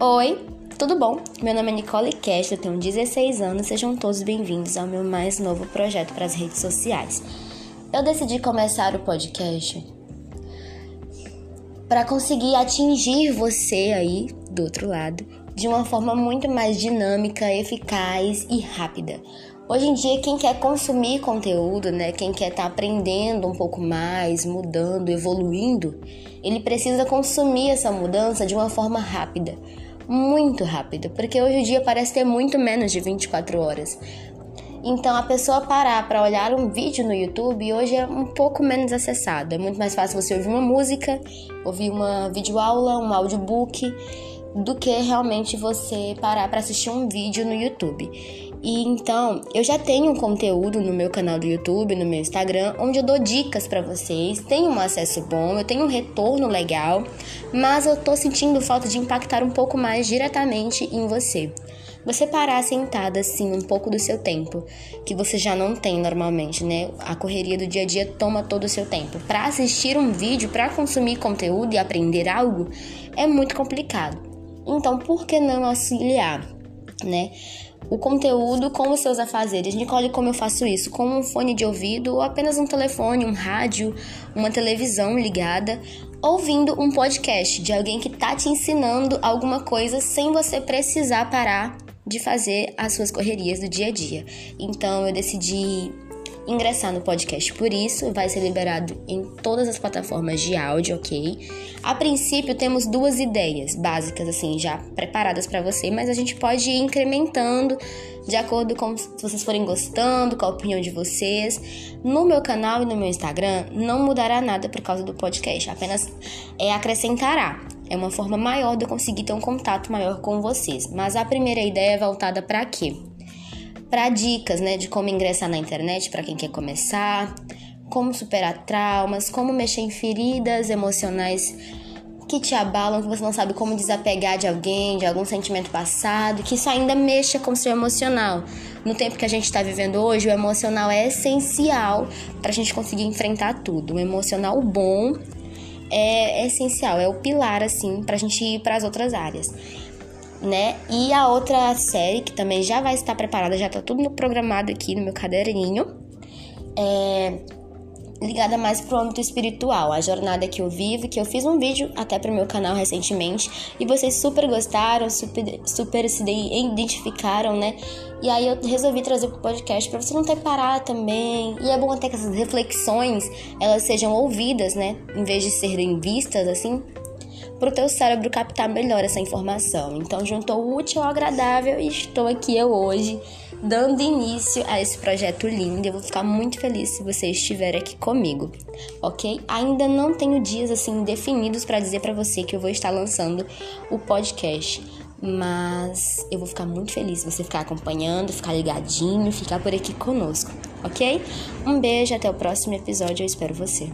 Oi, tudo bom? Meu nome é Nicole Castro, eu tenho 16 anos, sejam todos bem-vindos ao meu mais novo projeto para as redes sociais. Eu decidi começar o podcast para conseguir atingir você aí do outro lado de uma forma muito mais dinâmica, eficaz e rápida. Hoje em dia, quem quer consumir conteúdo, né, quem quer estar tá aprendendo um pouco mais, mudando, evoluindo, ele precisa consumir essa mudança de uma forma rápida muito rápido, porque hoje o dia parece ter muito menos de 24 horas. Então a pessoa parar para olhar um vídeo no YouTube hoje é um pouco menos acessado. É muito mais fácil você ouvir uma música, ouvir uma videoaula, um audiobook, do que realmente você parar para assistir um vídeo no YouTube. E então, eu já tenho um conteúdo no meu canal do YouTube, no meu Instagram, onde eu dou dicas para vocês, tenho um acesso bom, eu tenho um retorno legal, mas eu tô sentindo falta de impactar um pouco mais diretamente em você. Você parar sentada assim um pouco do seu tempo, que você já não tem normalmente, né? A correria do dia a dia toma todo o seu tempo. Para assistir um vídeo, para consumir conteúdo e aprender algo, é muito complicado. Então, por que não auxiliar, né? o conteúdo com os seus afazeres. Nicole, como eu faço isso? Com um fone de ouvido ou apenas um telefone, um rádio, uma televisão ligada, ouvindo um podcast de alguém que tá te ensinando alguma coisa sem você precisar parar de fazer as suas correrias do dia a dia. Então eu decidi ingressar no podcast por isso, vai ser liberado em todas as plataformas de áudio, ok? A princípio temos duas ideias básicas assim já preparadas para você, mas a gente pode ir incrementando de acordo com se vocês forem gostando, com a opinião de vocês. No meu canal e no meu Instagram não mudará nada por causa do podcast, apenas é acrescentará. É uma forma maior de eu conseguir ter um contato maior com vocês. Mas a primeira ideia é voltada para quê? Para dicas, né, de como ingressar na internet para quem quer começar, como superar traumas, como mexer em feridas emocionais que te abalam, que você não sabe como desapegar de alguém, de algum sentimento passado, que isso ainda mexa com o seu emocional. No tempo que a gente está vivendo hoje, o emocional é essencial para a gente conseguir enfrentar tudo. O emocional bom é, é essencial, é o pilar assim para a gente ir para as outras áreas né? E a outra série, que também já vai estar preparada, já tá tudo programado aqui no meu caderninho, é ligada mais pro âmbito espiritual, a jornada que eu vivo, que eu fiz um vídeo até pro meu canal recentemente, e vocês super gostaram, super, super se identificaram, né? E aí eu resolvi trazer pro podcast para você não ter parado também. E é bom até que essas reflexões, elas sejam ouvidas, né? Em vez de serem vistas assim, para o teu cérebro captar melhor essa informação. Então, juntou o útil ao agradável e estou aqui eu hoje dando início a esse projeto lindo. Eu vou ficar muito feliz se você estiver aqui comigo, ok? Ainda não tenho dias assim definidos para dizer para você que eu vou estar lançando o podcast, mas eu vou ficar muito feliz se você ficar acompanhando, ficar ligadinho, ficar por aqui conosco, ok? Um beijo, até o próximo episódio, eu espero você.